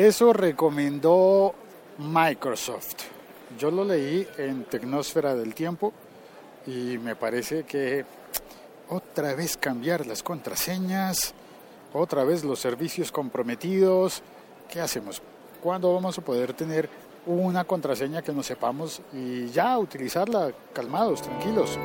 Eso recomendó Microsoft. Yo lo leí en Tecnosfera del Tiempo y me parece que otra vez cambiar las contraseñas, otra vez los servicios comprometidos. ¿Qué hacemos? ¿Cuándo vamos a poder tener una contraseña que no sepamos y ya utilizarla calmados, tranquilos?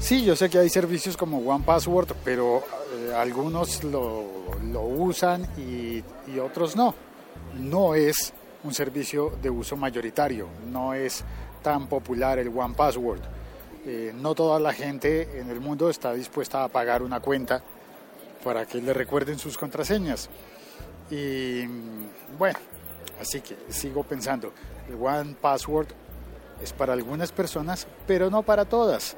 Sí, yo sé que hay servicios como One Password, pero eh, algunos lo, usan y, y, otros no. No es un servicio de uso mayoritario, no es tan popular el One Password. Eh, no toda la gente en el mundo está dispuesta a pagar una cuenta para que le recuerden sus contraseñas. Y bueno, así que sigo pensando, el One Password es para algunas personas, pero no para todas.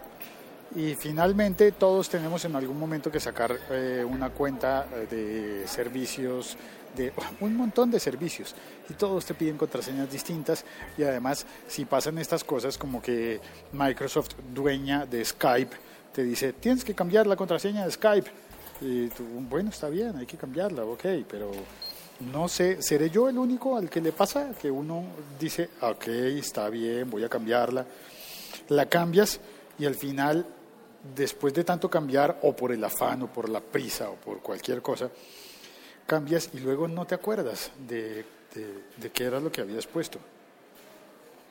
Y finalmente todos tenemos en algún momento que sacar eh, una cuenta eh, de servicios, de un montón de servicios. Y todos te piden contraseñas distintas. Y además, si pasan estas cosas como que Microsoft, dueña de Skype, te dice, tienes que cambiar la contraseña de Skype. Y tú, bueno, está bien, hay que cambiarla, ok, pero no sé, ¿seré yo el único al que le pasa? Que uno dice, ok, está bien, voy a cambiarla. La cambias y al final después de tanto cambiar, o por el afán, o por la prisa, o por cualquier cosa, cambias y luego no te acuerdas de, de, qué era lo que habías puesto.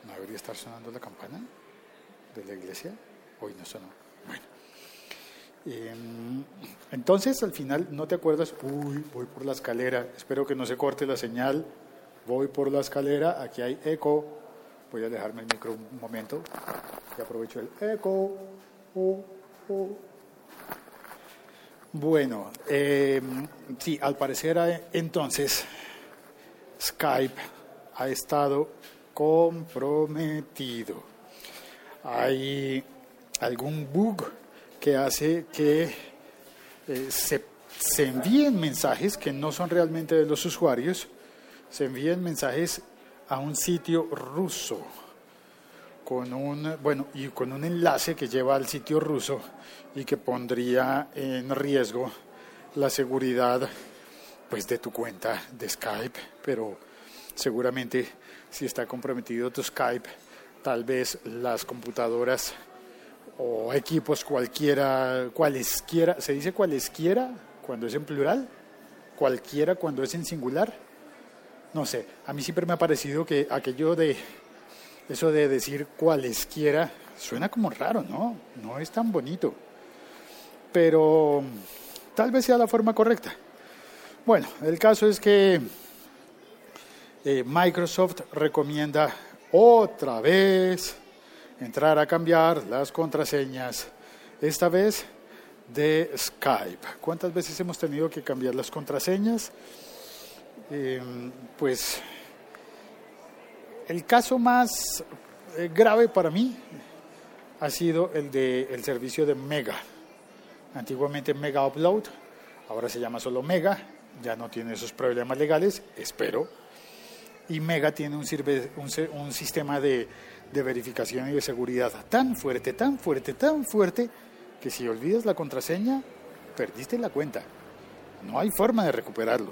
¿No debería estar sonando la campana de la iglesia? Hoy no sonó. Bueno. Em, entonces al final no te acuerdas, uy, voy por la escalera, espero que no se corte la señal, voy por la escalera, aquí hay eco, voy a dejarme el micro un momento, y aprovecho el eco. Bueno, eh, sí, al parecer eh, entonces Skype ha estado comprometido. Hay algún bug que hace que eh, se, se envíen mensajes que no son realmente de los usuarios, se envíen mensajes a un sitio ruso con un, bueno, y con un enlace que lleva al sitio ruso y que pondría en riesgo la seguridad pues de tu cuenta de Skype, pero seguramente si está comprometido tu Skype, tal vez las computadoras o equipos cualquiera, cualesquiera, se dice cualesquiera cuando es en plural, cualquiera cuando es en singular. No sé, a mí siempre me ha parecido que aquello de eso de decir cualesquiera suena como raro, ¿no? No es tan bonito. Pero tal vez sea la forma correcta. Bueno, el caso es que eh, Microsoft recomienda otra vez entrar a cambiar las contraseñas, esta vez de Skype. ¿Cuántas veces hemos tenido que cambiar las contraseñas? Eh, pues el caso más eh, grave para mí ha sido el del servicio de Mega. Antiguamente Mega Upload, ahora se llama solo Mega, ya no tiene esos problemas legales, espero. Y Mega tiene un, un, sistema de, de verificación y de seguridad tan fuerte, tan fuerte, tan fuerte, que si olvidas la contraseña, perdiste la cuenta. No hay forma de recuperarlo.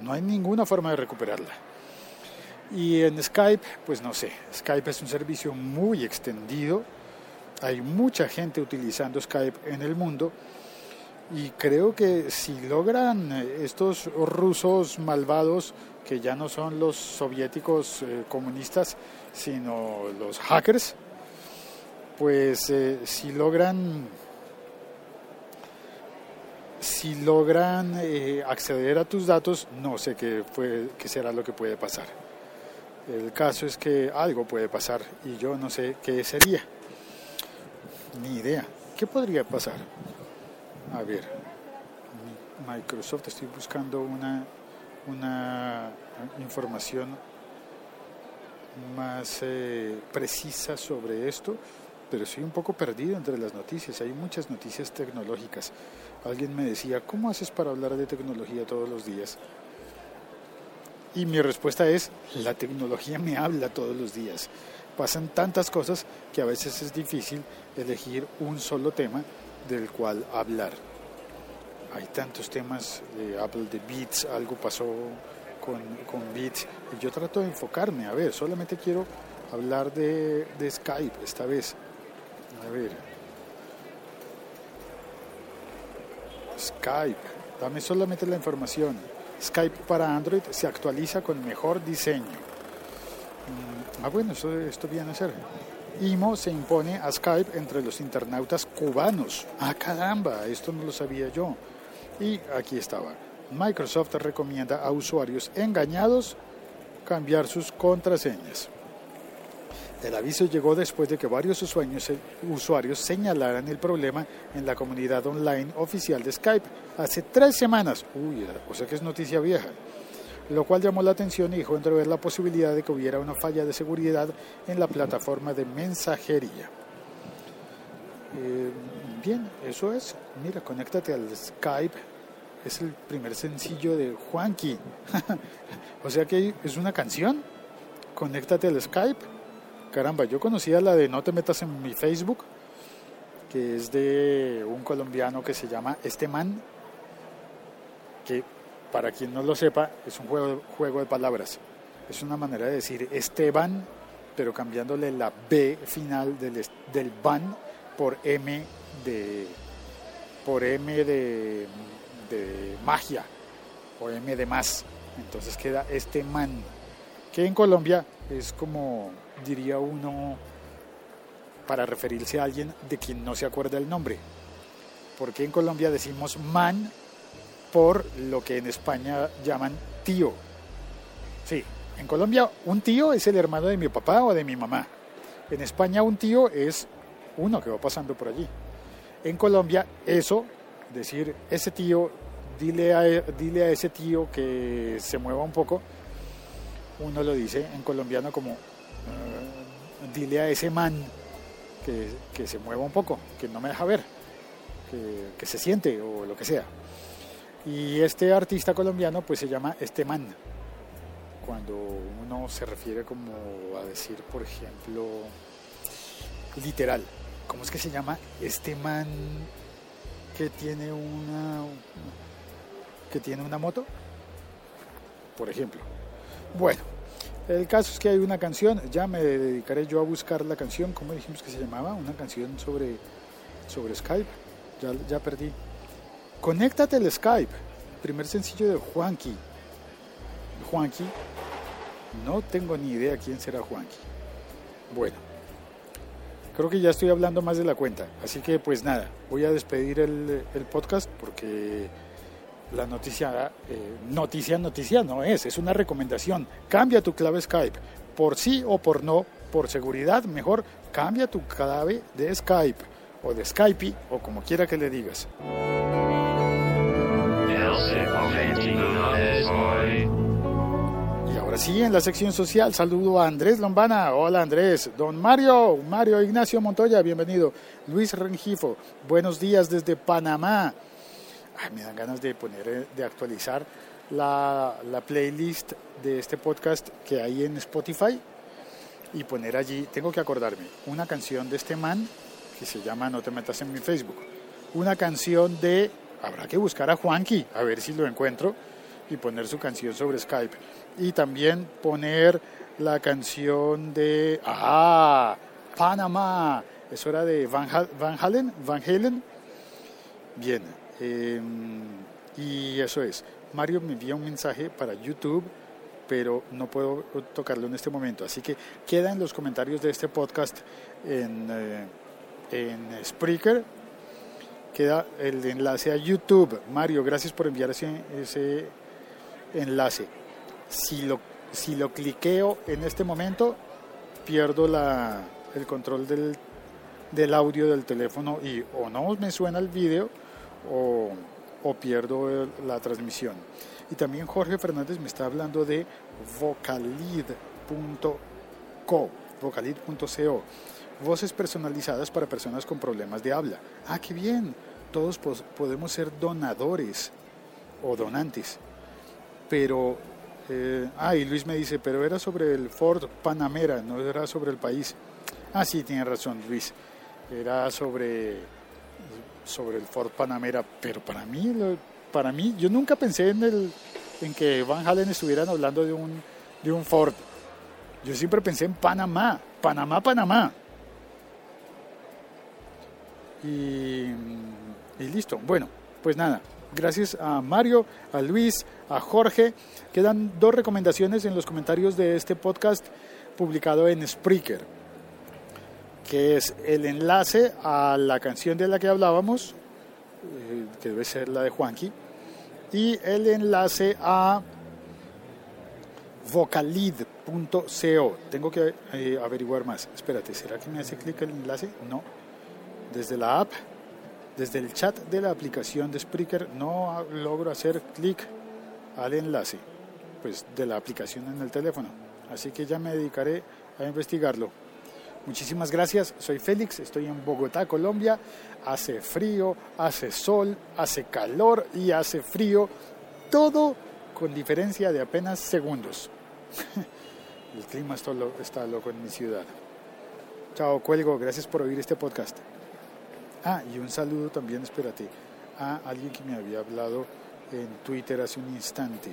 No hay ninguna forma de recuperarla. Y en Skype, pues no sé, Skype es un servicio muy extendido, hay mucha gente utilizando Skype en el mundo y creo que si logran eh, estos rusos malvados, que ya no son los soviéticos eh, comunistas, sino los hackers, pues eh, si logran si logran acceder a tus datos, no sé qué, fue, qué será lo que puede pasar. El caso es que algo puede pasar y yo no sé qué sería. Ni idea. ¿Qué podría pasar? A ver, Microsoft, estoy buscando una, una información más eh, precisa sobre esto, pero estoy un poco perdido entre las noticias. Hay muchas noticias tecnológicas. Alguien me decía, ¿cómo haces para hablar de tecnología todos los días? Y mi respuesta es, la tecnología me habla todos los días. Pasan tantas cosas que a veces es difícil elegir un solo tema del cual hablar. hay tantos temas de Apple, de Beats, algo pasó con, con Beats. Y yo trato de enfocarme, a ver, solamente quiero hablar de, de Skype esta vez. A ver. Skype, dame solamente la información. Skype para Android se actualiza con mejor diseño. Mm, ah, bueno, esto, esto viene a ser. IMO se impone a Skype entre los internautas cubanos. Ah, caramba, esto no lo sabía yo. Y aquí estaba. Microsoft recomienda a usuarios engañados cambiar sus contraseñas. El aviso llegó después de que varios usuarios, señalaran el problema en la comunidad online oficial de Skype hace tres semanas. Uy, o sea que es noticia vieja. Lo cual llamó la atención y dejó entrever la posibilidad de que hubiera una falla de seguridad en la plataforma de mensajería. Eh, bien, eso es. Mira, conéctate al Skype. Es el primer sencillo de Juanqui. o sea que es una canción. Conéctate al Skype Caramba, yo conocía la de No te metas en mi Facebook, que es de un colombiano que se llama Esteman, que para quien no lo sepa es un juego, juego de palabras. Es una manera de decir Esteban, pero cambiándole la B final del, del ban por M de por M de, de magia o M de más. Entonces queda este man, que en Colombia es como diría uno, para referirse a alguien de quien no se acuerda el nombre. Porque en Colombia decimos man por lo que en España llaman tío. Sí, en Colombia un tío es el hermano de mi papá o de mi mamá. En España un tío es uno que va pasando por allí. En Colombia eso, decir ese tío, dile a, dile a ese tío que se mueva un poco, uno lo dice en colombiano como eh, dile a ese man que, se mueva un poco, que no me deja ver, que, se siente o lo que sea. Y este artista colombiano pues se llama este man. Cuando uno se refiere como a decir, por ejemplo, literal, ¿cómo es que se llama? Este man que tiene una que tiene una moto, por ejemplo. Bueno, el caso es que hay una canción, ya me dedicaré yo a buscar la canción, ¿cómo dijimos que se llamaba? Una canción sobre, sobre Skype, ya, ya perdí. Conéctate al Skype, primer sencillo de Juanqui. Juanqui, no tengo ni idea quién será Juanqui. Bueno, creo que ya estoy hablando más de la cuenta, así que pues nada, voy a despedir el, el podcast porque la noticia, eh, noticia, noticia no es, es una recomendación. Cambia tu clave Skype, por sí o por no, por seguridad, mejor cambia tu clave de Skype o de Skype o como quiera que le digas. Y ahora sí, en la sección social saludo a Andrés Lombana. Hola Andrés. Don Mario, Mario Ignacio Montoya, bienvenido. Luis Rengifo, buenos días desde Panamá me dan ganas de poner, eh, de actualizar la, la, playlist de este podcast que hay en Spotify y poner allí, tengo que acordarme, una canción de este man que se llama No te metas en mi Facebook, una canción de, habrá que buscar a Juanqui, a ver si lo encuentro, y poner su canción sobre Skype. Y también poner la canción de, ah, Panamá, eso era de Van, Van Halen, Van Halen. Bien, Em, y eso es. Mario me envía un mensaje para YouTube, pero no puedo tocarlo en este momento. Así que queda en los comentarios de este podcast en, eh, en Spreaker. Queda el enlace a YouTube. Mario, gracias por enviar ese, ese enlace. Si lo, si lo cliqueo en este momento, pierdo la, el control del, del audio del teléfono y o no me suena el vídeo o, pierdo la transmisión. Y también Jorge Fernández me está hablando de vocalid.co, vocalid.co, voces personalizadas para personas con problemas de habla. Ah, qué bien, todos podemos ser donadores o donantes. Pero, eh, ah, y Luis me dice, pero era sobre el Ford Panamera, no era sobre el país. Ah, sí, tiene razón Luis, era sobre sobre el Ford Panamera, pero para mí, para mí, yo nunca pensé en, el, en que Van Halen estuvieran hablando de un, de un Ford. Yo siempre pensé en Panamá, Panamá, Panamá. Y, y listo. Bueno, pues nada, gracias a Mario, a Luis, a Jorge. Quedan dos recomendaciones en los comentarios de este podcast publicado en Spreaker, que es el enlace a la canción de la que hablábamos, eh, que debe ser la de Juanqui, y el enlace a vocalid.co. Tengo que eh, averiguar más. Espérate, ¿será que me hace clic el enlace? No. Desde la app desde el chat de la aplicación de Spreaker no logro hacer clic al enlace pues, de la aplicación en el teléfono. Así que ya me dedicaré a investigarlo. Muchísimas gracias, soy Félix, estoy en Bogotá, Colombia. Hace frío, hace sol, hace calor y hace frío. Todo con diferencia de apenas segundos. El clima está loco en mi ciudad. Chao, cuelgo. Gracias por oír este podcast. Ah, y un saludo también, espérate, a alguien que me había hablado en Twitter hace un instante.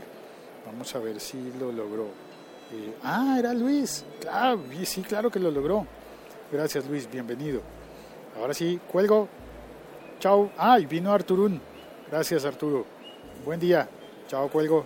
Vamos a ver si lo logró. Eh, ah, era Luis. Claro, sí, claro que lo logró. Gracias, Luis, bienvenido. Ahora sí, cuelgo. Chao. Ah, y vino Arturún. Gracias, Arturo. Buen día. Chao, cuelgo.